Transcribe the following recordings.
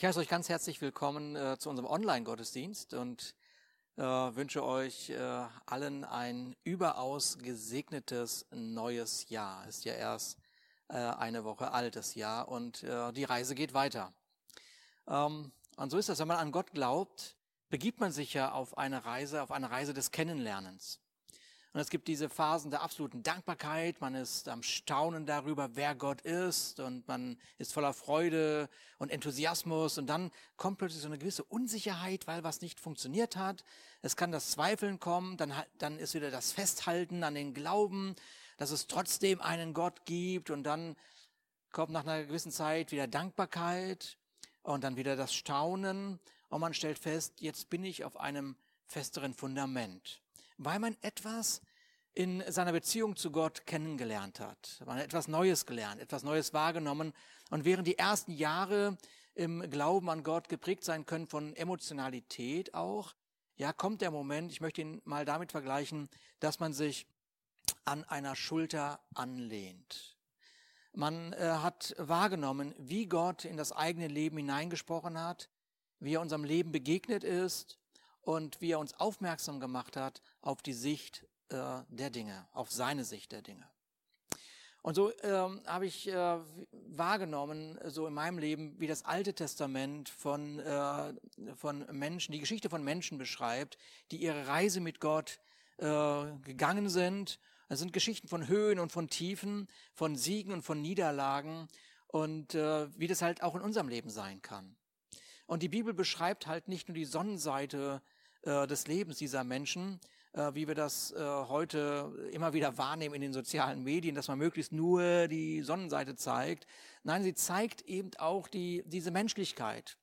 Ich heiße euch ganz herzlich willkommen äh, zu unserem Online-Gottesdienst und äh, wünsche euch äh, allen ein überaus gesegnetes neues Jahr. Ist ja erst äh, eine Woche altes Jahr und äh, die Reise geht weiter. Ähm, und so ist das, wenn man an Gott glaubt, begibt man sich ja auf eine Reise, auf eine Reise des Kennenlernens. Und es gibt diese Phasen der absoluten Dankbarkeit. Man ist am Staunen darüber, wer Gott ist. Und man ist voller Freude und Enthusiasmus. Und dann kommt plötzlich so eine gewisse Unsicherheit, weil was nicht funktioniert hat. Es kann das Zweifeln kommen. Dann, dann ist wieder das Festhalten an den Glauben, dass es trotzdem einen Gott gibt. Und dann kommt nach einer gewissen Zeit wieder Dankbarkeit und dann wieder das Staunen. Und man stellt fest, jetzt bin ich auf einem festeren Fundament weil man etwas in seiner Beziehung zu Gott kennengelernt hat. Man hat etwas Neues gelernt, etwas Neues wahrgenommen. Und während die ersten Jahre im Glauben an Gott geprägt sein können von Emotionalität auch, ja, kommt der Moment, ich möchte ihn mal damit vergleichen, dass man sich an einer Schulter anlehnt. Man äh, hat wahrgenommen, wie Gott in das eigene Leben hineingesprochen hat, wie er unserem Leben begegnet ist und wie er uns aufmerksam gemacht hat auf die Sicht äh, der Dinge, auf seine Sicht der Dinge. Und so ähm, habe ich äh, wahrgenommen, so in meinem Leben, wie das Alte Testament von, äh, von Menschen, die Geschichte von Menschen beschreibt, die ihre Reise mit Gott äh, gegangen sind. Es sind Geschichten von Höhen und von Tiefen, von Siegen und von Niederlagen und äh, wie das halt auch in unserem Leben sein kann. Und die Bibel beschreibt halt nicht nur die Sonnenseite äh, des Lebens dieser Menschen, äh, wie wir das äh, heute immer wieder wahrnehmen in den sozialen Medien, dass man möglichst nur die Sonnenseite zeigt. Nein, sie zeigt eben auch die, diese Menschlichkeit,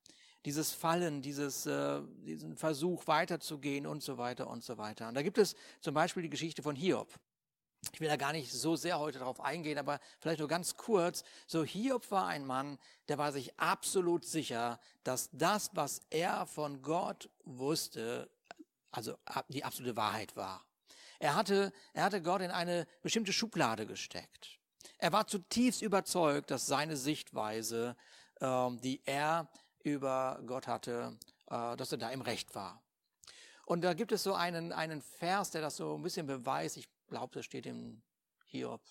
dieses Fallen, dieses, äh, diesen Versuch weiterzugehen und so weiter und so weiter. Und da gibt es zum Beispiel die Geschichte von Hiob. Ich will da gar nicht so sehr heute darauf eingehen, aber vielleicht nur ganz kurz. So Hiob war ein Mann, der war sich absolut sicher, dass das, was er von Gott wusste, also die absolute Wahrheit war. Er hatte, er hatte Gott in eine bestimmte Schublade gesteckt. Er war zutiefst überzeugt, dass seine Sichtweise, ähm, die er über Gott hatte, äh, dass er da im Recht war. Und da gibt es so einen, einen Vers, der das so ein bisschen beweist. Ich glaube, das steht im Hiob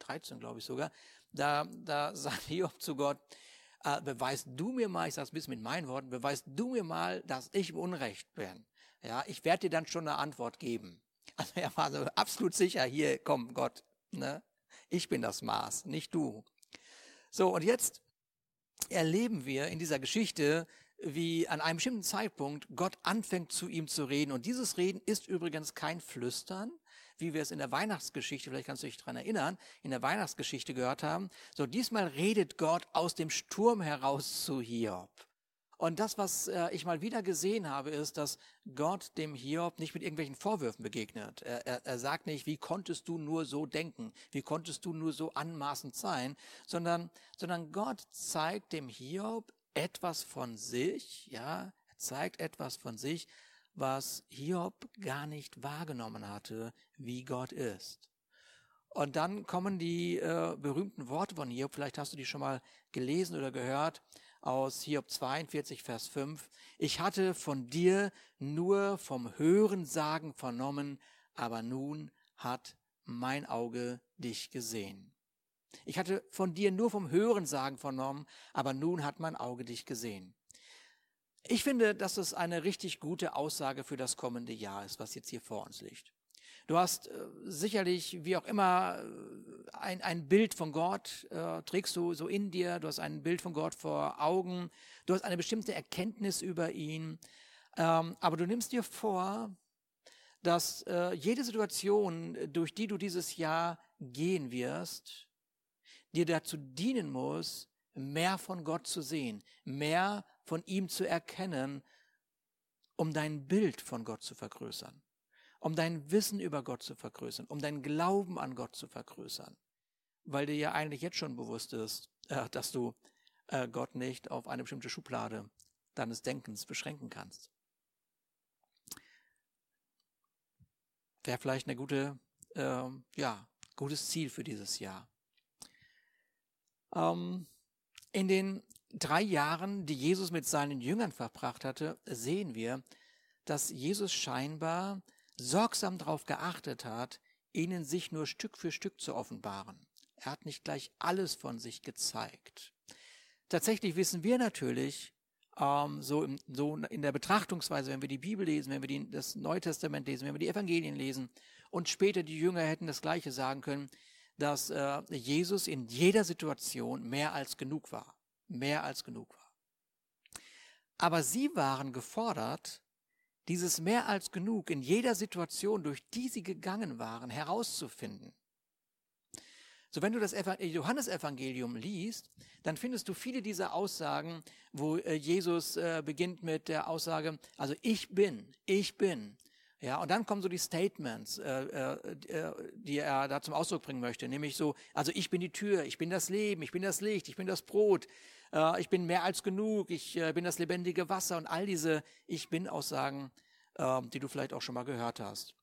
13, glaube ich sogar. Da, da sagt Hiob zu Gott, äh, beweist du mir mal, ich sage es ein bisschen mit meinen Worten, beweist du mir mal, dass ich im Unrecht bin. Ja, ich werde dir dann schon eine Antwort geben. Also er war so absolut sicher, hier, komm Gott, ne? ich bin das Maß, nicht du. So, und jetzt erleben wir in dieser Geschichte, wie an einem bestimmten Zeitpunkt Gott anfängt zu ihm zu reden. Und dieses Reden ist übrigens kein Flüstern, wie wir es in der Weihnachtsgeschichte, vielleicht kannst du dich daran erinnern, in der Weihnachtsgeschichte gehört haben. So, diesmal redet Gott aus dem Sturm heraus zu Hiob. Und das, was äh, ich mal wieder gesehen habe, ist, dass Gott dem Hiob nicht mit irgendwelchen Vorwürfen begegnet. Er, er, er sagt nicht, wie konntest du nur so denken? Wie konntest du nur so anmaßend sein? Sondern, sondern Gott zeigt dem Hiob etwas von sich, ja, er zeigt etwas von sich, was Hiob gar nicht wahrgenommen hatte, wie Gott ist. Und dann kommen die äh, berühmten Worte von Hiob, vielleicht hast du die schon mal gelesen oder gehört, aus Hiob 42, Vers 5. Ich hatte von dir nur vom Hörensagen vernommen, aber nun hat mein Auge dich gesehen. Ich hatte von dir nur vom Hörensagen vernommen, aber nun hat mein Auge dich gesehen. Ich finde, dass es eine richtig gute Aussage für das kommende Jahr ist, was jetzt hier vor uns liegt. Du hast äh, sicherlich, wie auch immer, äh, ein, ein Bild von Gott, äh, trägst du so in dir, du hast ein Bild von Gott vor Augen, du hast eine bestimmte Erkenntnis über ihn, ähm, aber du nimmst dir vor, dass äh, jede Situation, durch die du dieses Jahr gehen wirst, dir dazu dienen muss, mehr von Gott zu sehen, mehr von ihm zu erkennen, um dein Bild von Gott zu vergrößern um dein Wissen über Gott zu vergrößern, um deinen Glauben an Gott zu vergrößern, weil dir ja eigentlich jetzt schon bewusst ist, äh, dass du äh, Gott nicht auf eine bestimmte Schublade deines Denkens beschränken kannst. Wäre vielleicht eine gute, äh, ja, gutes Ziel für dieses Jahr. Ähm, in den drei Jahren, die Jesus mit seinen Jüngern verbracht hatte, sehen wir, dass Jesus scheinbar sorgsam darauf geachtet hat, ihnen sich nur Stück für Stück zu offenbaren. Er hat nicht gleich alles von sich gezeigt. Tatsächlich wissen wir natürlich, ähm, so, im, so in der Betrachtungsweise, wenn wir die Bibel lesen, wenn wir die, das Neue Testament lesen, wenn wir die Evangelien lesen und später die Jünger hätten das Gleiche sagen können, dass äh, Jesus in jeder Situation mehr als genug war. Mehr als genug war. Aber sie waren gefordert, dieses mehr als genug in jeder Situation, durch die sie gegangen waren, herauszufinden. So, wenn du das Johannesevangelium liest, dann findest du viele dieser Aussagen, wo äh, Jesus äh, beginnt mit der Aussage, also ich bin, ich bin. Ja, und dann kommen so die Statements, äh, die er da zum Ausdruck bringen möchte, nämlich so, also ich bin die Tür, ich bin das Leben, ich bin das Licht, ich bin das Brot, äh, ich bin mehr als genug, ich äh, bin das lebendige Wasser und all diese Ich bin Aussagen, äh, die du vielleicht auch schon mal gehört hast.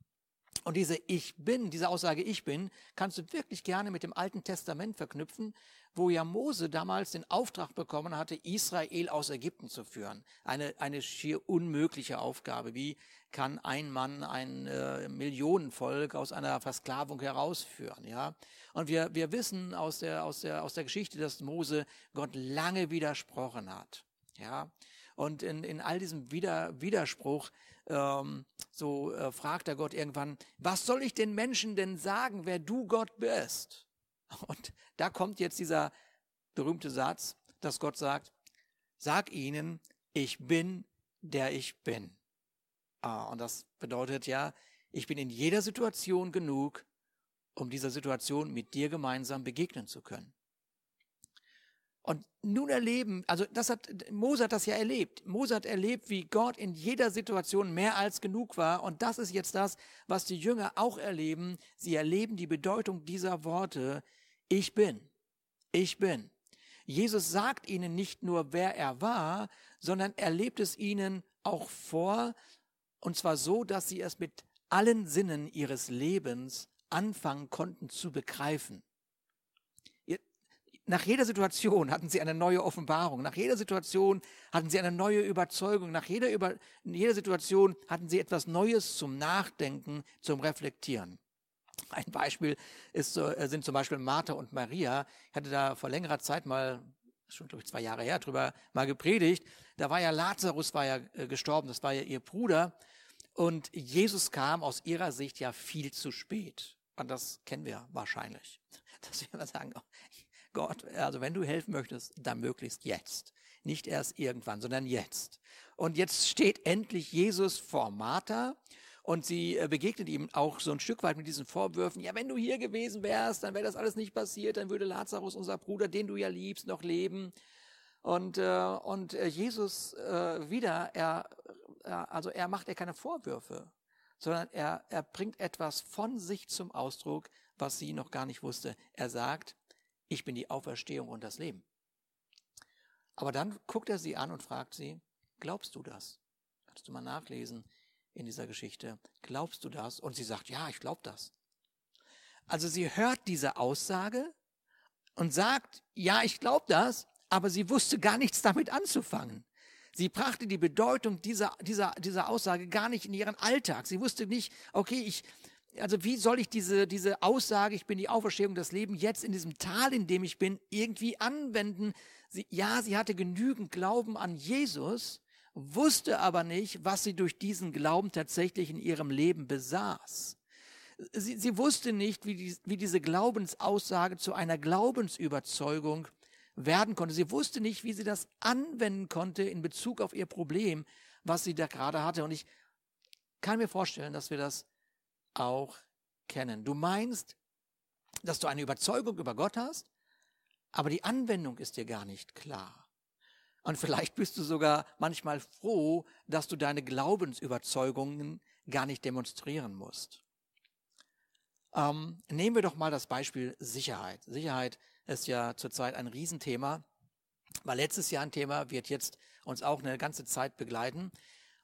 Und diese Ich bin, diese Aussage Ich bin, kannst du wirklich gerne mit dem Alten Testament verknüpfen, wo ja Mose damals den Auftrag bekommen hatte, Israel aus Ägypten zu führen. Eine, eine schier unmögliche Aufgabe. Wie kann ein Mann ein äh, Millionenvolk aus einer Versklavung herausführen? Ja? Und wir, wir wissen aus der, aus, der, aus der Geschichte, dass Mose Gott lange widersprochen hat. Ja? Und in, in all diesem Wider, Widerspruch ähm, so äh, fragt er Gott irgendwann, was soll ich den Menschen denn sagen, wer du Gott bist? Und da kommt jetzt dieser berühmte Satz, dass Gott sagt, sag ihnen, ich bin, der ich bin. Ah, und das bedeutet ja, ich bin in jeder Situation genug, um dieser Situation mit dir gemeinsam begegnen zu können. Und nun erleben, also das hat, Mose hat das ja erlebt. Mose hat erlebt, wie Gott in jeder Situation mehr als genug war. Und das ist jetzt das, was die Jünger auch erleben. Sie erleben die Bedeutung dieser Worte. Ich bin. Ich bin. Jesus sagt ihnen nicht nur, wer er war, sondern er lebt es ihnen auch vor. Und zwar so, dass sie es mit allen Sinnen ihres Lebens anfangen konnten zu begreifen. Nach jeder Situation hatten sie eine neue Offenbarung. Nach jeder Situation hatten sie eine neue Überzeugung. Nach jeder, Über jeder Situation hatten sie etwas Neues zum Nachdenken, zum Reflektieren. Ein Beispiel ist, äh, sind zum Beispiel Martha und Maria. Ich hatte da vor längerer Zeit mal, schon glaube ich zwei Jahre her, drüber mal gepredigt. Da war ja Lazarus war ja äh, gestorben, das war ja ihr Bruder. Und Jesus kam aus ihrer Sicht ja viel zu spät. Und das kennen wir wahrscheinlich. Dass wir sagen, Gott, also wenn du helfen möchtest, dann möglichst jetzt. Nicht erst irgendwann, sondern jetzt. Und jetzt steht endlich Jesus vor Martha und sie äh, begegnet ihm auch so ein Stück weit mit diesen Vorwürfen. Ja, wenn du hier gewesen wärst, dann wäre das alles nicht passiert, dann würde Lazarus, unser Bruder, den du ja liebst, noch leben. Und, äh, und äh, Jesus wieder, er, also er macht er keine Vorwürfe, sondern er, er bringt etwas von sich zum Ausdruck, was sie noch gar nicht wusste. Er sagt, ich bin die Auferstehung und das Leben. Aber dann guckt er sie an und fragt sie, glaubst du das? Kannst du mal nachlesen in dieser Geschichte. Glaubst du das? Und sie sagt, ja, ich glaube das. Also sie hört diese Aussage und sagt, ja, ich glaube das, aber sie wusste gar nichts damit anzufangen. Sie brachte die Bedeutung dieser, dieser, dieser Aussage gar nicht in ihren Alltag. Sie wusste nicht, okay, ich, also wie soll ich diese, diese Aussage, ich bin die Auferstehung, das Leben jetzt in diesem Tal, in dem ich bin, irgendwie anwenden? Sie, ja, sie hatte genügend Glauben an Jesus, wusste aber nicht, was sie durch diesen Glauben tatsächlich in ihrem Leben besaß. Sie, sie wusste nicht, wie, die, wie diese Glaubensaussage zu einer Glaubensüberzeugung werden konnte. Sie wusste nicht, wie sie das anwenden konnte in Bezug auf ihr Problem, was sie da gerade hatte. Und ich kann mir vorstellen, dass wir das auch kennen. Du meinst, dass du eine Überzeugung über Gott hast, aber die Anwendung ist dir gar nicht klar. Und vielleicht bist du sogar manchmal froh, dass du deine Glaubensüberzeugungen gar nicht demonstrieren musst. Ähm, nehmen wir doch mal das Beispiel Sicherheit. Sicherheit ist ja zurzeit ein Riesenthema, war letztes Jahr ein Thema, wird jetzt uns auch eine ganze Zeit begleiten.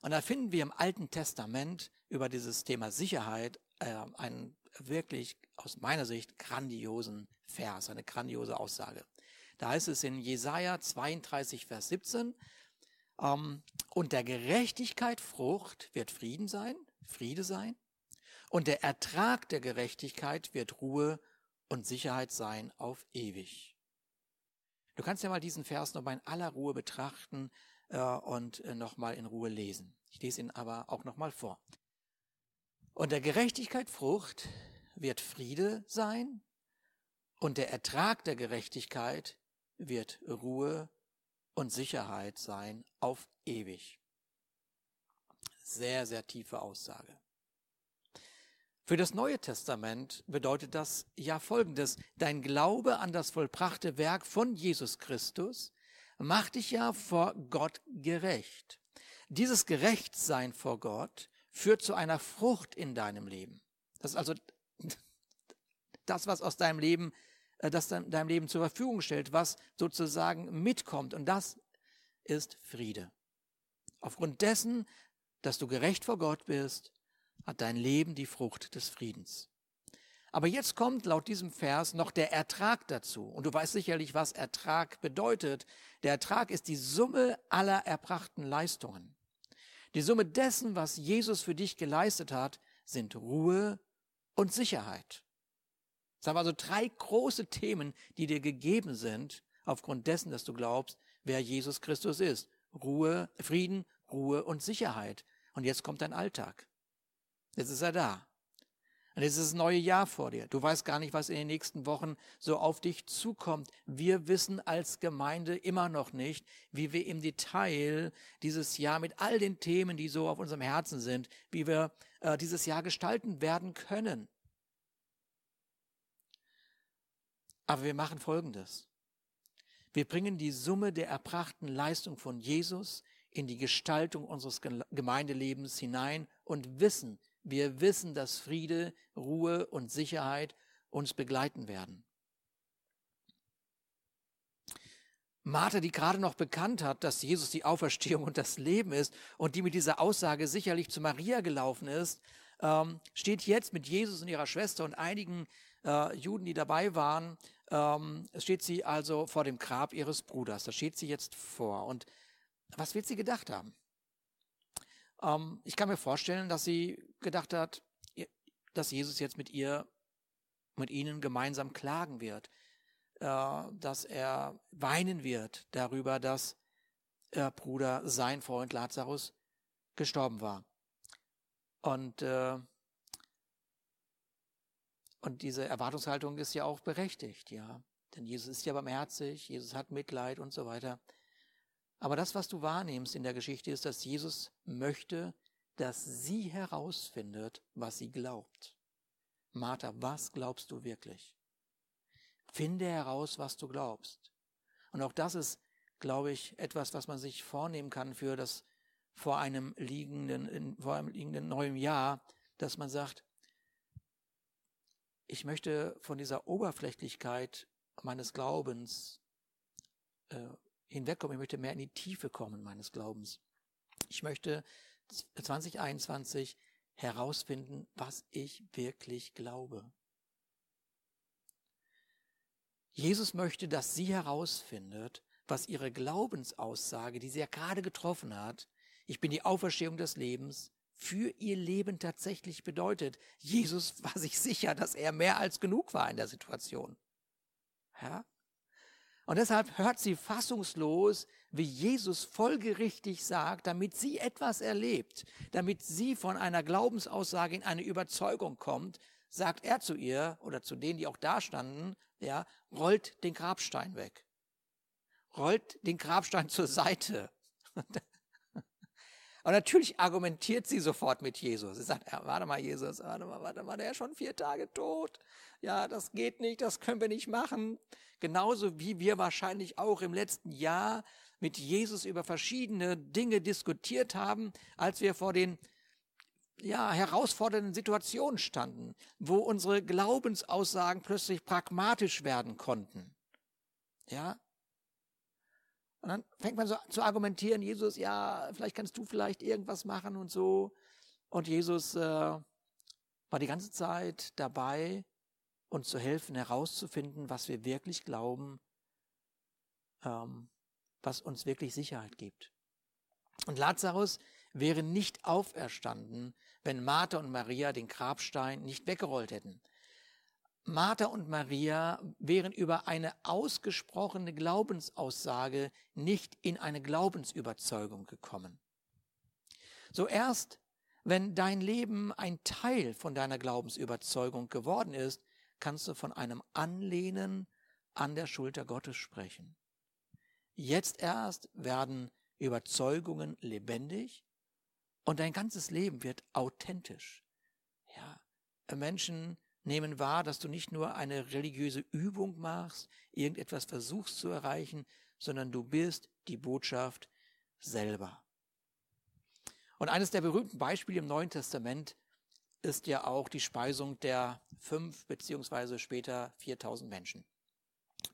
Und da finden wir im Alten Testament über dieses Thema Sicherheit äh, einen wirklich aus meiner Sicht grandiosen Vers, eine grandiose Aussage. Da heißt es in Jesaja 32, Vers 17, ähm, und der Gerechtigkeit Frucht wird Frieden sein, Friede sein, und der Ertrag der Gerechtigkeit wird Ruhe und Sicherheit sein auf ewig. Du kannst ja mal diesen Vers nochmal in aller Ruhe betrachten äh, und äh, nochmal in Ruhe lesen. Ich lese ihn aber auch nochmal vor. Und der Gerechtigkeit Frucht wird Friede sein und der Ertrag der Gerechtigkeit wird Ruhe und Sicherheit sein auf ewig. Sehr, sehr tiefe Aussage. Für das Neue Testament bedeutet das ja Folgendes. Dein Glaube an das vollbrachte Werk von Jesus Christus macht dich ja vor Gott gerecht. Dieses Gerechtsein vor Gott führt zu einer Frucht in deinem Leben. Das ist also das, was aus deinem Leben, äh, das deinem Leben zur Verfügung stellt, was sozusagen mitkommt. Und das ist Friede. Aufgrund dessen, dass du gerecht vor Gott bist, hat dein Leben die Frucht des Friedens. Aber jetzt kommt laut diesem Vers noch der Ertrag dazu. Und du weißt sicherlich, was Ertrag bedeutet. Der Ertrag ist die Summe aller erbrachten Leistungen. Die Summe dessen, was Jesus für dich geleistet hat, sind Ruhe und Sicherheit. Das haben also drei große Themen, die dir gegeben sind, aufgrund dessen, dass du glaubst, wer Jesus Christus ist. Ruhe, Frieden, Ruhe und Sicherheit. Und jetzt kommt dein Alltag. Jetzt ist er da. Und jetzt ist das neue Jahr vor dir. Du weißt gar nicht, was in den nächsten Wochen so auf dich zukommt. Wir wissen als Gemeinde immer noch nicht, wie wir im Detail dieses Jahr mit all den Themen, die so auf unserem Herzen sind, wie wir äh, dieses Jahr gestalten werden können. Aber wir machen Folgendes. Wir bringen die Summe der erbrachten Leistung von Jesus in die Gestaltung unseres Gemeindelebens hinein und wissen, wir wissen, dass Friede, Ruhe und Sicherheit uns begleiten werden. Martha, die gerade noch bekannt hat, dass Jesus die Auferstehung und das Leben ist und die mit dieser Aussage sicherlich zu Maria gelaufen ist, ähm, steht jetzt mit Jesus und ihrer Schwester und einigen äh, Juden, die dabei waren, ähm, steht sie also vor dem Grab ihres Bruders. Da steht sie jetzt vor. Und was wird sie gedacht haben? Ähm, ich kann mir vorstellen, dass sie gedacht hat, dass Jesus jetzt mit ihr, mit ihnen gemeinsam klagen wird, äh, dass er weinen wird darüber, dass ihr Bruder, sein Freund Lazarus, gestorben war. Und, äh, und diese Erwartungshaltung ist ja auch berechtigt, ja. Denn Jesus ist ja barmherzig, Jesus hat Mitleid und so weiter. Aber das, was du wahrnimmst in der Geschichte, ist, dass Jesus möchte, dass sie herausfindet, was sie glaubt. Martha, was glaubst du wirklich? Finde heraus, was du glaubst. Und auch das ist, glaube ich, etwas, was man sich vornehmen kann für das vor einem liegenden, vor einem liegenden neuen Jahr, dass man sagt, ich möchte von dieser Oberflächlichkeit meines Glaubens äh, hinwegkommen. Ich möchte mehr in die Tiefe kommen meines Glaubens. Ich möchte 2021 herausfinden, was ich wirklich glaube. Jesus möchte, dass sie herausfindet, was ihre Glaubensaussage, die sie ja gerade getroffen hat, ich bin die Auferstehung des Lebens, für ihr Leben tatsächlich bedeutet. Jesus war sich sicher, dass er mehr als genug war in der Situation. Ja? Und deshalb hört sie fassungslos, wie Jesus folgerichtig sagt, damit sie etwas erlebt, damit sie von einer Glaubensaussage in eine Überzeugung kommt, sagt er zu ihr oder zu denen, die auch da standen, ja, rollt den Grabstein weg. Rollt den Grabstein zur Seite. Und natürlich argumentiert sie sofort mit Jesus. Sie sagt, ja, warte mal, Jesus, warte mal, warte mal, der ist schon vier Tage tot. Ja, das geht nicht, das können wir nicht machen. Genauso wie wir wahrscheinlich auch im letzten Jahr mit Jesus über verschiedene Dinge diskutiert haben, als wir vor den ja, herausfordernden Situationen standen, wo unsere Glaubensaussagen plötzlich pragmatisch werden konnten. Ja? Und dann fängt man so zu argumentieren, Jesus, ja, vielleicht kannst du vielleicht irgendwas machen und so. Und Jesus äh, war die ganze Zeit dabei, uns zu helfen, herauszufinden, was wir wirklich glauben ähm, was uns wirklich Sicherheit gibt. Und Lazarus wäre nicht auferstanden, wenn Martha und Maria den Grabstein nicht weggerollt hätten. Martha und Maria wären über eine ausgesprochene Glaubensaussage nicht in eine Glaubensüberzeugung gekommen. So erst, wenn dein Leben ein Teil von deiner Glaubensüberzeugung geworden ist, kannst du von einem Anlehnen an der Schulter Gottes sprechen. Jetzt erst werden Überzeugungen lebendig und dein ganzes Leben wird authentisch. Ja, Menschen nehmen wahr, dass du nicht nur eine religiöse Übung machst, irgendetwas versuchst zu erreichen, sondern du bist die Botschaft selber. Und eines der berühmten Beispiele im Neuen Testament ist ja auch die Speisung der fünf beziehungsweise später 4000 Menschen.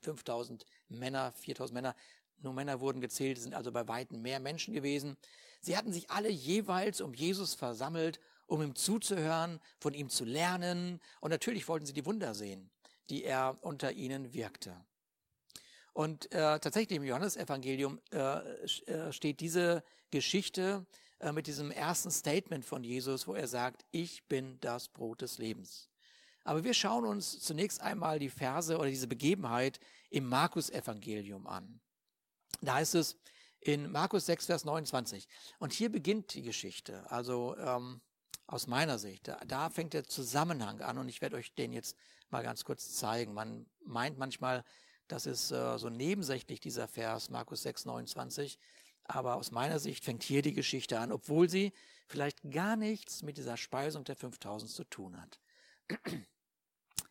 5000 Männer, 4000 Männer, nur Männer wurden gezählt, sind also bei weitem mehr Menschen gewesen. Sie hatten sich alle jeweils um Jesus versammelt, um ihm zuzuhören, von ihm zu lernen und natürlich wollten sie die Wunder sehen, die er unter ihnen wirkte. Und äh, tatsächlich im Johannesevangelium äh, äh steht diese Geschichte äh, mit diesem ersten Statement von Jesus, wo er sagt, ich bin das Brot des Lebens. Aber wir schauen uns zunächst einmal die Verse oder diese Begebenheit im Markus-Evangelium an. Da heißt es in Markus 6, Vers 29. Und hier beginnt die Geschichte. Also ähm, aus meiner Sicht, da, da fängt der Zusammenhang an und ich werde euch den jetzt mal ganz kurz zeigen. Man meint manchmal, das ist äh, so nebensächlich dieser Vers, Markus 6, 29. Aber aus meiner Sicht fängt hier die Geschichte an, obwohl sie vielleicht gar nichts mit dieser Speisung der 5000 zu tun hat.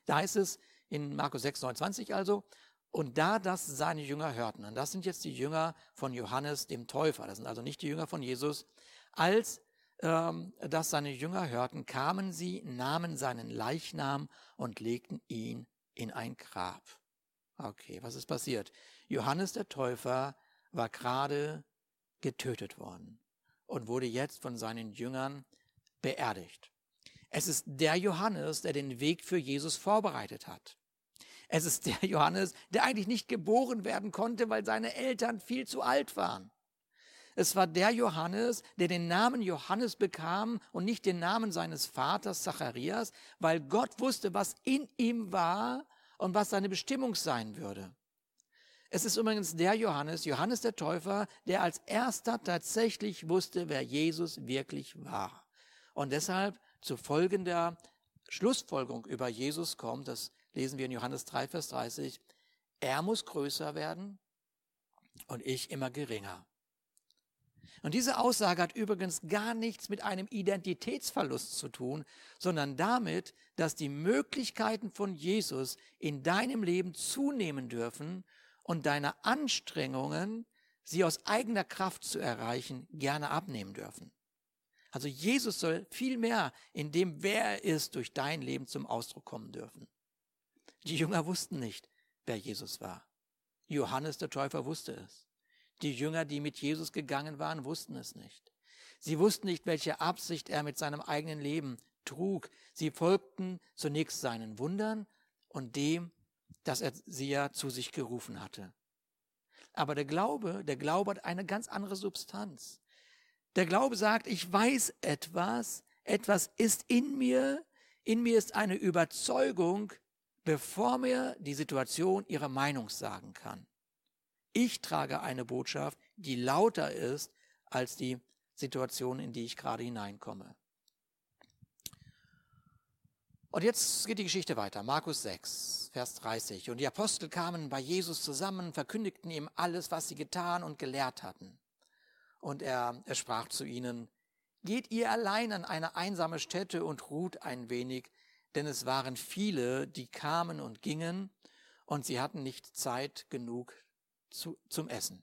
Da heißt es in Markus 6, 29 also, und da das seine Jünger hörten, und das sind jetzt die Jünger von Johannes dem Täufer, das sind also nicht die Jünger von Jesus, als ähm, das seine Jünger hörten, kamen sie, nahmen seinen Leichnam und legten ihn in ein Grab. Okay, was ist passiert? Johannes der Täufer war gerade getötet worden und wurde jetzt von seinen Jüngern beerdigt. Es ist der Johannes, der den Weg für Jesus vorbereitet hat. Es ist der Johannes, der eigentlich nicht geboren werden konnte, weil seine Eltern viel zu alt waren. Es war der Johannes, der den Namen Johannes bekam und nicht den Namen seines Vaters Zacharias, weil Gott wusste, was in ihm war und was seine Bestimmung sein würde. Es ist übrigens der Johannes, Johannes der Täufer, der als erster tatsächlich wusste, wer Jesus wirklich war. Und deshalb zu folgender Schlussfolgerung über Jesus kommt, das lesen wir in Johannes 3, Vers 30, er muss größer werden und ich immer geringer. Und diese Aussage hat übrigens gar nichts mit einem Identitätsverlust zu tun, sondern damit, dass die Möglichkeiten von Jesus in deinem Leben zunehmen dürfen und deine Anstrengungen, sie aus eigener Kraft zu erreichen, gerne abnehmen dürfen. Also Jesus soll viel mehr in dem, wer er ist, durch dein Leben zum Ausdruck kommen dürfen. Die Jünger wussten nicht, wer Jesus war. Johannes der Täufer wusste es. Die Jünger, die mit Jesus gegangen waren, wussten es nicht. Sie wussten nicht, welche Absicht er mit seinem eigenen Leben trug. Sie folgten zunächst seinen Wundern und dem, dass er sie ja zu sich gerufen hatte. Aber der Glaube, der Glaube hat eine ganz andere Substanz. Der Glaube sagt, ich weiß etwas, etwas ist in mir, in mir ist eine Überzeugung, bevor mir die Situation ihre Meinung sagen kann. Ich trage eine Botschaft, die lauter ist als die Situation, in die ich gerade hineinkomme. Und jetzt geht die Geschichte weiter. Markus 6, Vers 30. Und die Apostel kamen bei Jesus zusammen, verkündigten ihm alles, was sie getan und gelehrt hatten. Und er, er sprach zu ihnen, Geht ihr allein an eine einsame Stätte und ruht ein wenig, denn es waren viele, die kamen und gingen, und sie hatten nicht Zeit genug zu, zum Essen.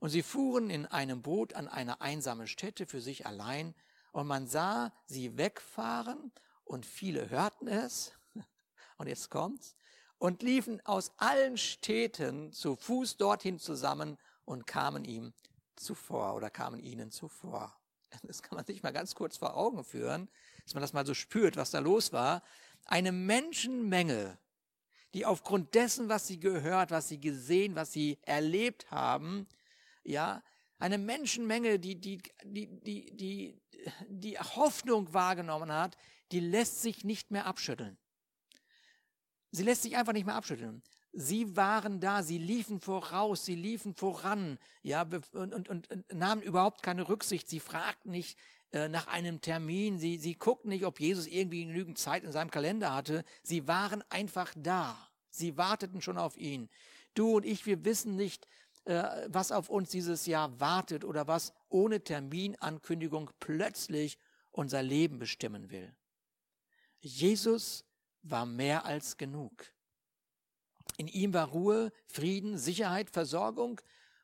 Und sie fuhren in einem Boot an eine einsame Stätte für sich allein, und man sah sie wegfahren, und viele hörten es, und jetzt kommt's, und liefen aus allen Städten zu Fuß dorthin zusammen und kamen ihm zuvor oder kamen ihnen zuvor. Das kann man sich mal ganz kurz vor Augen führen dass man das mal so spürt, was da los war. Eine Menschenmenge, die aufgrund dessen, was sie gehört, was sie gesehen, was sie erlebt haben, ja, eine Menschenmenge, die, die, die, die, die, die Hoffnung wahrgenommen hat, die lässt sich nicht mehr abschütteln. Sie lässt sich einfach nicht mehr abschütteln. Sie waren da, sie liefen voraus, sie liefen voran, ja, und, und, und nahmen überhaupt keine Rücksicht. Sie fragten nicht äh, nach einem Termin, sie, sie guckten nicht, ob Jesus irgendwie genügend Zeit in seinem Kalender hatte. Sie waren einfach da. Sie warteten schon auf ihn. Du und ich, wir wissen nicht, äh, was auf uns dieses Jahr wartet oder was ohne Terminankündigung plötzlich unser Leben bestimmen will. Jesus war mehr als genug. In ihm war Ruhe, Frieden, Sicherheit, Versorgung.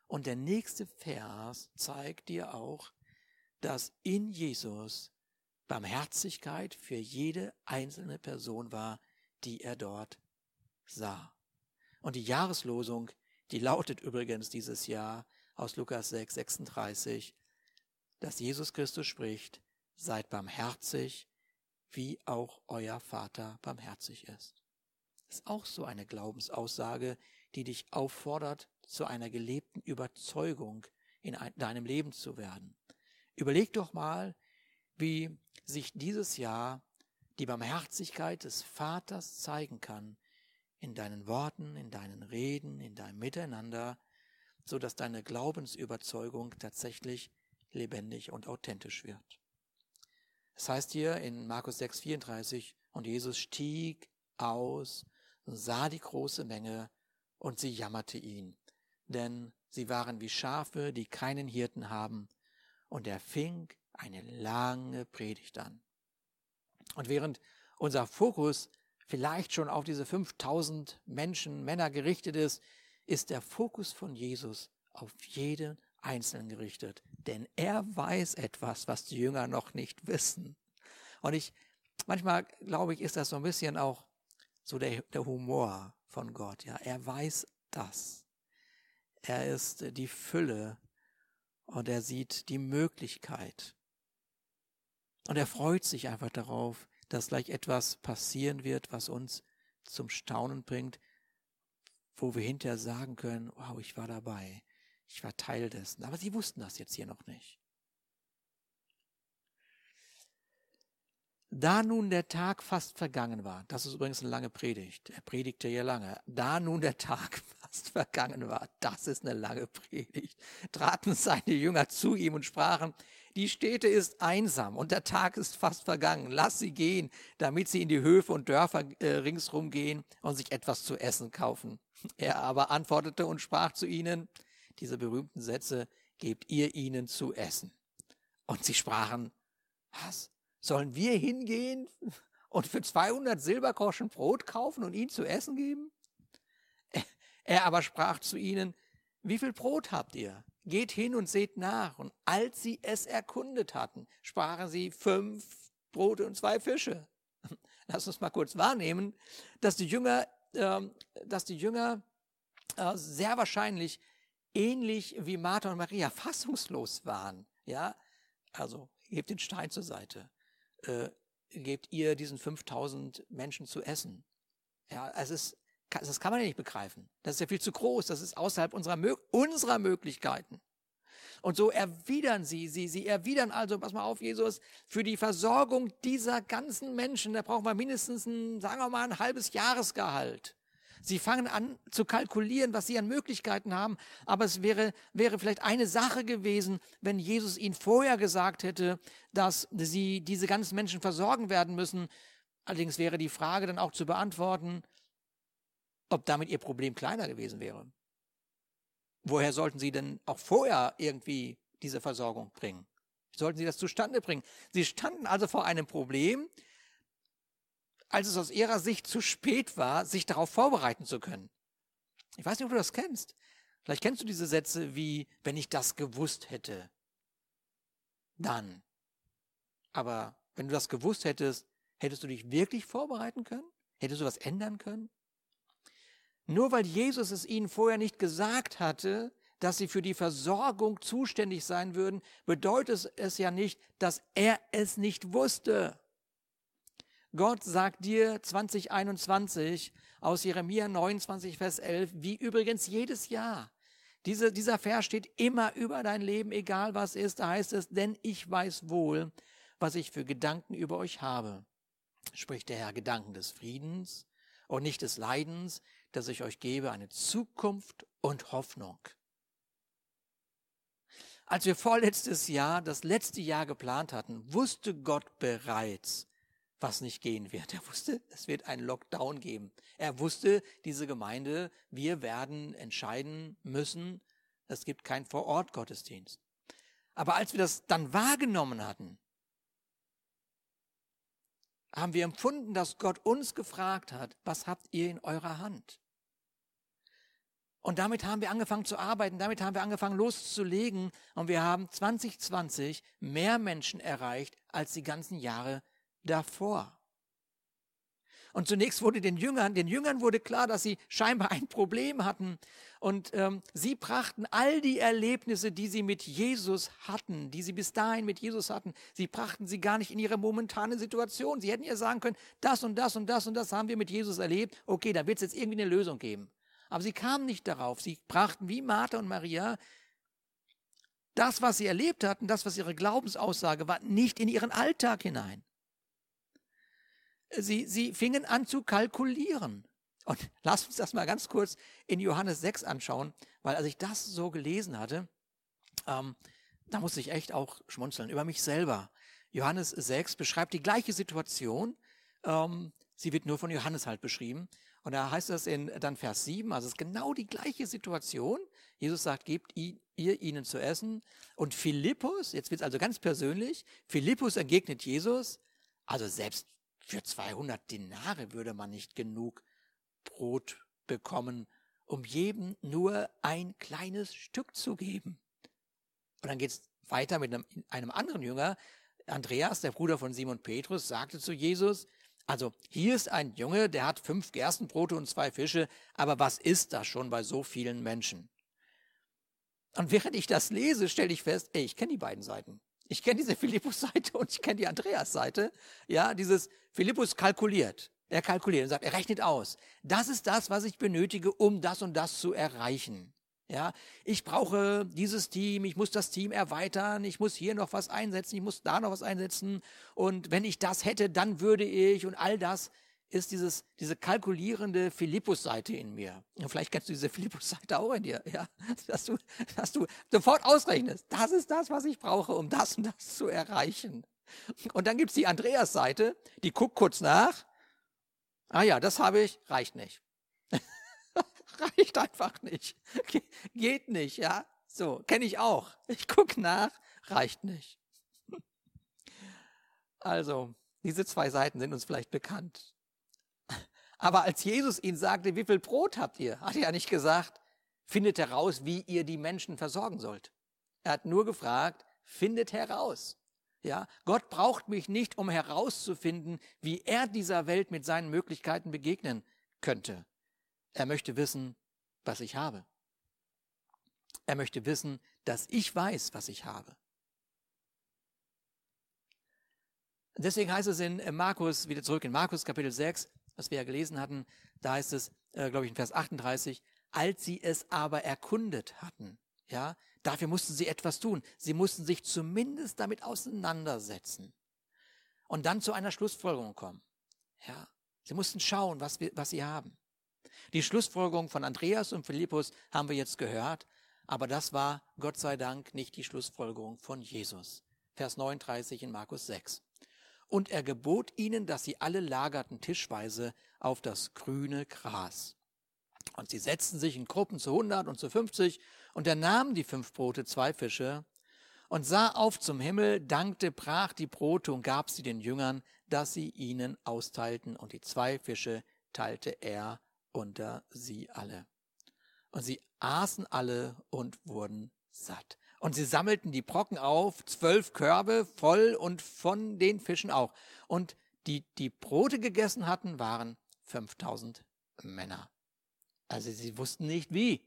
Und der nächste Vers zeigt dir auch, dass in Jesus Barmherzigkeit für jede einzelne Person war, die er dort sah. Und die Jahreslosung, die lautet übrigens dieses Jahr aus Lukas 6, 36, dass Jesus Christus spricht, seid barmherzig, wie auch euer Vater barmherzig ist. Das ist auch so eine Glaubensaussage, die dich auffordert, zu einer gelebten Überzeugung in deinem Leben zu werden. Überleg doch mal, wie sich dieses Jahr die Barmherzigkeit des Vaters zeigen kann in deinen Worten, in deinen Reden, in deinem Miteinander, so dass deine Glaubensüberzeugung tatsächlich lebendig und authentisch wird. Es heißt hier in Markus 6,34, und Jesus stieg aus, sah die große Menge und sie jammerte ihn, denn sie waren wie Schafe, die keinen Hirten haben, und er fing eine lange Predigt an. Und während unser Fokus vielleicht schon auf diese 5000 Menschen, Männer gerichtet ist, ist der Fokus von Jesus auf jeden Einzelnen gerichtet. Denn er weiß etwas, was die Jünger noch nicht wissen. Und ich, manchmal glaube ich, ist das so ein bisschen auch so der, der Humor von Gott. Ja, er weiß das. Er ist die Fülle und er sieht die Möglichkeit. Und er freut sich einfach darauf, dass gleich etwas passieren wird, was uns zum Staunen bringt, wo wir hinterher sagen können, wow, ich war dabei, ich war Teil dessen. Aber sie wussten das jetzt hier noch nicht. Da nun der Tag fast vergangen war, das ist übrigens eine lange Predigt, er predigte ja lange, da nun der Tag fast vergangen war, das ist eine lange Predigt, traten seine Jünger zu ihm und sprachen, die Städte ist einsam und der Tag ist fast vergangen, lass sie gehen, damit sie in die Höfe und Dörfer äh, ringsrum gehen und sich etwas zu essen kaufen. Er aber antwortete und sprach zu ihnen, diese berühmten Sätze, gebt ihr ihnen zu essen. Und sie sprachen, was? Sollen wir hingehen und für 200 Silbergroschen Brot kaufen und ihnen zu essen geben? Er aber sprach zu ihnen, wie viel Brot habt ihr? Geht hin und seht nach. Und als sie es erkundet hatten, sprachen sie fünf Brote und zwei Fische. Lass uns mal kurz wahrnehmen, dass die Jünger, äh, dass die Jünger äh, sehr wahrscheinlich ähnlich wie Martha und Maria fassungslos waren. Ja, also hebt den Stein zur Seite äh, gebt ihr diesen 5000 Menschen zu essen. Ja, es ist, das kann man ja nicht begreifen. Das ist ja viel zu groß. Das ist außerhalb unserer, unserer Möglichkeiten. Und so erwidern sie, sie, sie erwidern also, pass mal auf, Jesus, für die Versorgung dieser ganzen Menschen, da brauchen wir mindestens ein, sagen wir mal, ein halbes Jahresgehalt. Sie fangen an zu kalkulieren, was sie an Möglichkeiten haben, aber es wäre, wäre vielleicht eine Sache gewesen, wenn Jesus ihnen vorher gesagt hätte, dass sie diese ganzen Menschen versorgen werden müssen. Allerdings wäre die Frage dann auch zu beantworten, ob damit ihr Problem kleiner gewesen wäre. Woher sollten sie denn auch vorher irgendwie diese Versorgung bringen? Wie sollten sie das zustande bringen? Sie standen also vor einem Problem, als es aus ihrer Sicht zu spät war, sich darauf vorbereiten zu können. Ich weiß nicht, ob du das kennst. Vielleicht kennst du diese Sätze wie, wenn ich das gewusst hätte, dann. Aber wenn du das gewusst hättest, hättest du dich wirklich vorbereiten können? Hättest du was ändern können? Nur weil Jesus es ihnen vorher nicht gesagt hatte, dass sie für die Versorgung zuständig sein würden, bedeutet es ja nicht, dass er es nicht wusste. Gott sagt dir 2021 aus Jeremia 29, Vers 11, wie übrigens jedes Jahr. Diese, dieser Vers steht immer über dein Leben, egal was ist. Da heißt es, denn ich weiß wohl, was ich für Gedanken über euch habe. Spricht der Herr Gedanken des Friedens und nicht des Leidens, dass ich euch gebe eine Zukunft und Hoffnung. Als wir vorletztes Jahr, das letzte Jahr geplant hatten, wusste Gott bereits, was nicht gehen wird. Er wusste, es wird einen Lockdown geben. Er wusste, diese Gemeinde, wir werden entscheiden müssen, es gibt keinen Vor-Ort-Gottesdienst. Aber als wir das dann wahrgenommen hatten, haben wir empfunden, dass Gott uns gefragt hat, was habt ihr in eurer Hand? Und damit haben wir angefangen zu arbeiten, damit haben wir angefangen loszulegen und wir haben 2020 mehr Menschen erreicht als die ganzen Jahre davor. Und zunächst wurde den Jüngern, den Jüngern wurde klar, dass sie scheinbar ein Problem hatten. Und ähm, sie brachten all die Erlebnisse, die sie mit Jesus hatten, die sie bis dahin mit Jesus hatten, sie brachten sie gar nicht in ihre momentane Situation. Sie hätten ja sagen können, das und das und das und das haben wir mit Jesus erlebt. Okay, da wird es jetzt irgendwie eine Lösung geben. Aber sie kamen nicht darauf. Sie brachten wie Martha und Maria das, was sie erlebt hatten, das, was ihre Glaubensaussage war, nicht in ihren Alltag hinein. Sie, sie fingen an zu kalkulieren. Und lass uns das mal ganz kurz in Johannes 6 anschauen, weil als ich das so gelesen hatte, ähm, da musste ich echt auch schmunzeln über mich selber. Johannes 6 beschreibt die gleiche Situation. Ähm, sie wird nur von Johannes halt beschrieben. Und da heißt das in dann Vers 7, also es ist genau die gleiche Situation. Jesus sagt, gebt ihr ihnen zu essen. Und Philippus, jetzt wird es also ganz persönlich, Philippus entgegnet Jesus, also selbst für 200 Dinare würde man nicht genug Brot bekommen, um jedem nur ein kleines Stück zu geben. Und dann geht es weiter mit einem, einem anderen Jünger. Andreas, der Bruder von Simon Petrus, sagte zu Jesus, also hier ist ein Junge, der hat fünf Gerstenbrote und zwei Fische, aber was ist das schon bei so vielen Menschen? Und während ich das lese, stelle ich fest, ey, ich kenne die beiden Seiten. Ich kenne diese Philippus-Seite und ich kenne die Andreas-Seite. Ja, dieses Philippus kalkuliert. Er kalkuliert und sagt, er rechnet aus. Das ist das, was ich benötige, um das und das zu erreichen. Ja, ich brauche dieses Team, ich muss das Team erweitern, ich muss hier noch was einsetzen, ich muss da noch was einsetzen. Und wenn ich das hätte, dann würde ich und all das ist dieses, diese kalkulierende Philippus-Seite in mir. Und vielleicht kennst du diese Philippus-Seite auch in dir, ja, dass du, dass du sofort ausrechnest. Das ist das, was ich brauche, um das und das zu erreichen. Und dann gibt's die Andreas-Seite, die guckt kurz nach. Ah ja, das habe ich, reicht nicht. reicht einfach nicht. Ge geht nicht, ja. So, kenne ich auch. Ich guck nach, reicht nicht. Also, diese zwei Seiten sind uns vielleicht bekannt. Aber als Jesus ihnen sagte, wie viel Brot habt ihr, hat er nicht gesagt, findet heraus, wie ihr die Menschen versorgen sollt. Er hat nur gefragt, findet heraus. Ja, Gott braucht mich nicht, um herauszufinden, wie er dieser Welt mit seinen Möglichkeiten begegnen könnte. Er möchte wissen, was ich habe. Er möchte wissen, dass ich weiß, was ich habe. Deswegen heißt es in Markus, wieder zurück in Markus Kapitel 6, was wir ja gelesen hatten, da heißt es, äh, glaube ich, in Vers 38, als sie es aber erkundet hatten, ja, dafür mussten sie etwas tun. Sie mussten sich zumindest damit auseinandersetzen und dann zu einer Schlussfolgerung kommen. Ja, sie mussten schauen, was, wir, was sie haben. Die Schlussfolgerung von Andreas und Philippus haben wir jetzt gehört, aber das war Gott sei Dank nicht die Schlussfolgerung von Jesus. Vers 39 in Markus 6. Und er gebot ihnen, dass sie alle lagerten tischweise auf das grüne Gras. Und sie setzten sich in Gruppen zu 100 und zu 50 und er nahm die fünf Brote, zwei Fische und sah auf zum Himmel, dankte, brach die Brote und gab sie den Jüngern, dass sie ihnen austeilten und die zwei Fische teilte er unter sie alle. Und sie aßen alle und wurden satt. Und sie sammelten die Brocken auf, zwölf Körbe voll und von den Fischen auch. Und die, die Brote gegessen hatten, waren 5000 Männer. Also sie wussten nicht wie.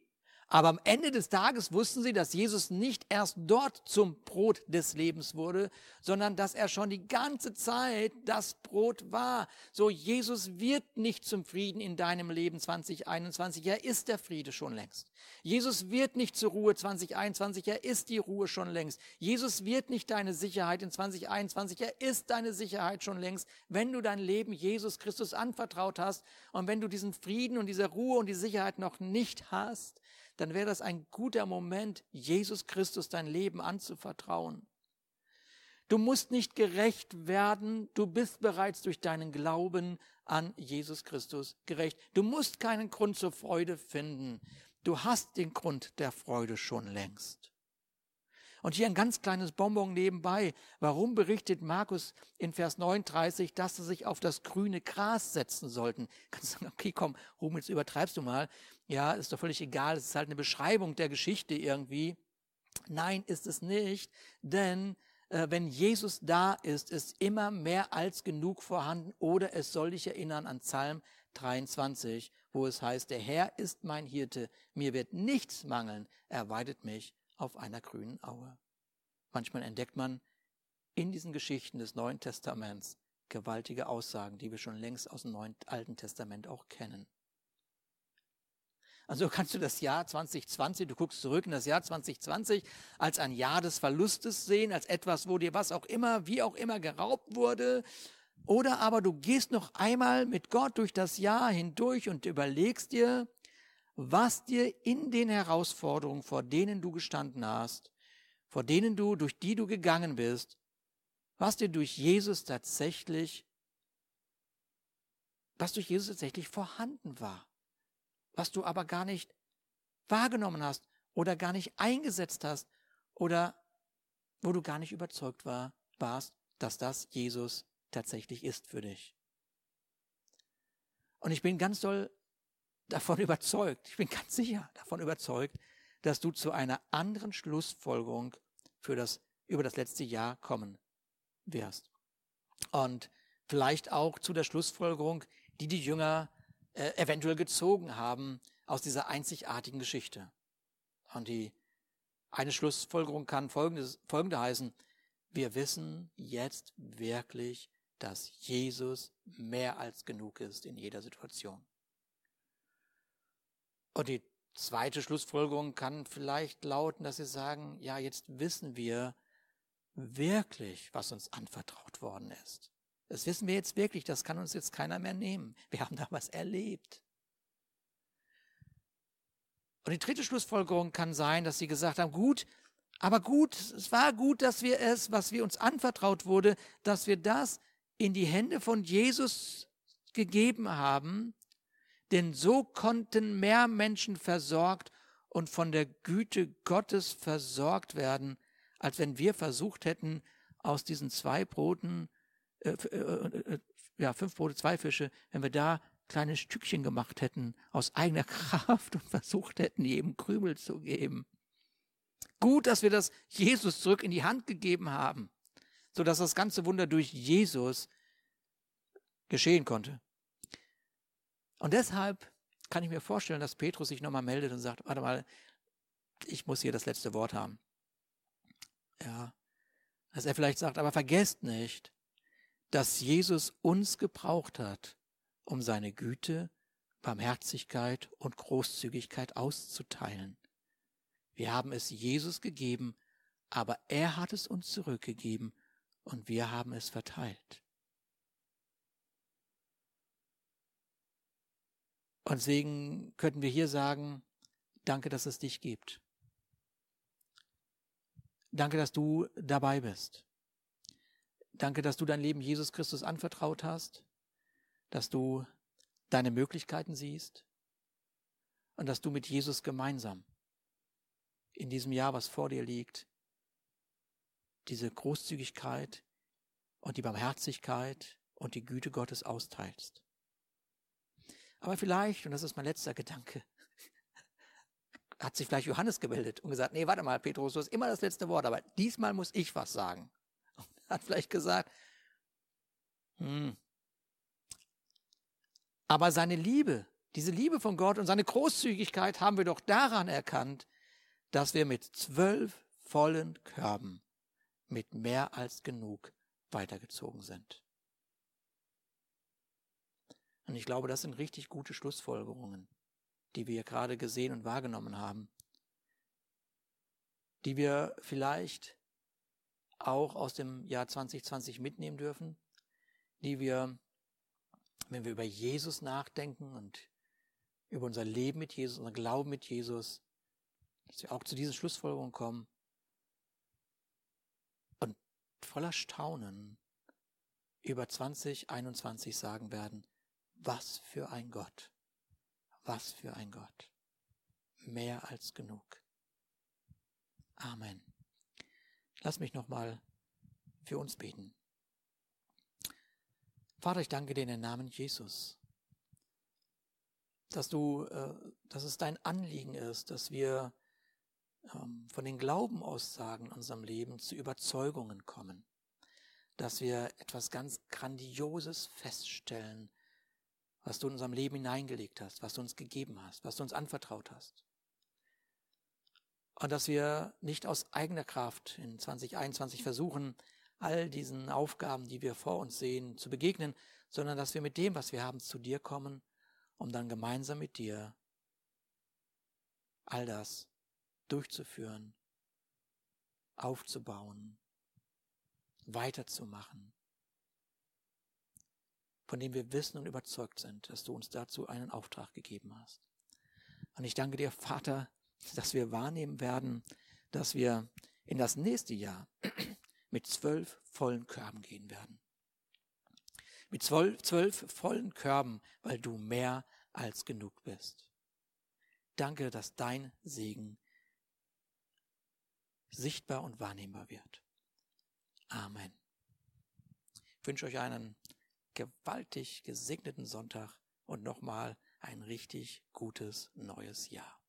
Aber am Ende des Tages wussten sie, dass Jesus nicht erst dort zum Brot des Lebens wurde, sondern dass er schon die ganze Zeit das Brot war. So, Jesus wird nicht zum Frieden in deinem Leben 2021. Er ist der Friede schon längst. Jesus wird nicht zur Ruhe 2021. Er ist die Ruhe schon längst. Jesus wird nicht deine Sicherheit in 2021. Er ist deine Sicherheit schon längst, wenn du dein Leben Jesus Christus anvertraut hast und wenn du diesen Frieden und diese Ruhe und die Sicherheit noch nicht hast dann wäre das ein guter Moment, Jesus Christus dein Leben anzuvertrauen. Du musst nicht gerecht werden, du bist bereits durch deinen Glauben an Jesus Christus gerecht. Du musst keinen Grund zur Freude finden. Du hast den Grund der Freude schon längst. Und hier ein ganz kleines Bonbon nebenbei. Warum berichtet Markus in Vers 39, dass sie sich auf das grüne Gras setzen sollten? Kannst du sagen, okay, komm, jetzt übertreibst du mal. Ja, ist doch völlig egal. Es ist halt eine Beschreibung der Geschichte irgendwie. Nein, ist es nicht, denn äh, wenn Jesus da ist, ist immer mehr als genug vorhanden. Oder es soll dich erinnern an Psalm 23, wo es heißt, der Herr ist mein Hirte, mir wird nichts mangeln, er weidet mich auf einer grünen Aue. Manchmal entdeckt man in diesen Geschichten des Neuen Testaments gewaltige Aussagen, die wir schon längst aus dem Neuen Alten Testament auch kennen. Also kannst du das Jahr 2020, du guckst zurück in das Jahr 2020 als ein Jahr des Verlustes sehen, als etwas, wo dir was auch immer, wie auch immer geraubt wurde. Oder aber du gehst noch einmal mit Gott durch das Jahr hindurch und überlegst dir, was dir in den Herausforderungen, vor denen du gestanden hast, vor denen du, durch die du gegangen bist, was dir durch Jesus tatsächlich, was durch Jesus tatsächlich vorhanden war, was du aber gar nicht wahrgenommen hast oder gar nicht eingesetzt hast oder wo du gar nicht überzeugt war, warst, dass das Jesus tatsächlich ist für dich. Und ich bin ganz doll davon überzeugt, ich bin ganz sicher davon überzeugt, dass du zu einer anderen Schlussfolgerung für das, über das letzte Jahr kommen wirst. Und vielleicht auch zu der Schlussfolgerung, die die Jünger äh, eventuell gezogen haben aus dieser einzigartigen Geschichte. Und die eine Schlussfolgerung kann folgendes, folgende heißen. Wir wissen jetzt wirklich, dass Jesus mehr als genug ist in jeder Situation. Und die zweite Schlussfolgerung kann vielleicht lauten, dass Sie sagen, ja, jetzt wissen wir wirklich, was uns anvertraut worden ist. Das wissen wir jetzt wirklich, das kann uns jetzt keiner mehr nehmen. Wir haben da was erlebt. Und die dritte Schlussfolgerung kann sein, dass Sie gesagt haben, gut, aber gut, es war gut, dass wir es, was wir uns anvertraut wurde, dass wir das in die Hände von Jesus gegeben haben denn so konnten mehr Menschen versorgt und von der Güte Gottes versorgt werden, als wenn wir versucht hätten, aus diesen zwei Broten, äh, äh, äh, ja, fünf Brote, zwei Fische, wenn wir da kleine Stückchen gemacht hätten aus eigener Kraft und versucht hätten, jedem Krümel zu geben. Gut, dass wir das Jesus zurück in die Hand gegeben haben, sodass das ganze Wunder durch Jesus geschehen konnte. Und deshalb kann ich mir vorstellen, dass Petrus sich nochmal meldet und sagt, warte mal, ich muss hier das letzte Wort haben. Ja, dass er vielleicht sagt, aber vergesst nicht, dass Jesus uns gebraucht hat, um seine Güte, Barmherzigkeit und Großzügigkeit auszuteilen. Wir haben es Jesus gegeben, aber er hat es uns zurückgegeben und wir haben es verteilt. Und deswegen könnten wir hier sagen, danke, dass es dich gibt. Danke, dass du dabei bist. Danke, dass du dein Leben Jesus Christus anvertraut hast, dass du deine Möglichkeiten siehst und dass du mit Jesus gemeinsam in diesem Jahr, was vor dir liegt, diese Großzügigkeit und die Barmherzigkeit und die Güte Gottes austeilst. Aber vielleicht, und das ist mein letzter Gedanke, hat sich vielleicht Johannes gemeldet und gesagt, nee, warte mal, Petrus, du hast immer das letzte Wort, aber diesmal muss ich was sagen. Hat vielleicht gesagt, hm, aber seine Liebe Diese Liebe von Gott und seine Großzügigkeit haben wir doch daran erkannt, dass wir mit zwölf vollen Körben mit mehr als genug weitergezogen sind. Und ich glaube, das sind richtig gute Schlussfolgerungen, die wir gerade gesehen und wahrgenommen haben, die wir vielleicht auch aus dem Jahr 2020 mitnehmen dürfen, die wir, wenn wir über Jesus nachdenken und über unser Leben mit Jesus, unser Glauben mit Jesus, dass wir auch zu diesen Schlussfolgerungen kommen und voller Staunen über 2021 sagen werden, was für ein Gott, was für ein Gott, mehr als genug. Amen. Lass mich nochmal für uns beten. Vater, ich danke dir in den Namen Jesus, dass du, äh, dass es dein Anliegen ist, dass wir ähm, von den Glaubenaussagen in unserem Leben zu Überzeugungen kommen, dass wir etwas ganz Grandioses feststellen, was du in unserem Leben hineingelegt hast, was du uns gegeben hast, was du uns anvertraut hast. Und dass wir nicht aus eigener Kraft in 2021 versuchen, all diesen Aufgaben, die wir vor uns sehen, zu begegnen, sondern dass wir mit dem, was wir haben, zu dir kommen, um dann gemeinsam mit dir all das durchzuführen, aufzubauen, weiterzumachen, von dem wir wissen und überzeugt sind, dass du uns dazu einen Auftrag gegeben hast. Und ich danke dir, Vater, dass wir wahrnehmen werden, dass wir in das nächste Jahr mit zwölf vollen Körben gehen werden. Mit zwölf, zwölf vollen Körben, weil du mehr als genug bist. Danke, dass dein Segen sichtbar und wahrnehmbar wird. Amen. Ich wünsche euch einen gewaltig gesegneten Sonntag und nochmal ein richtig gutes neues Jahr.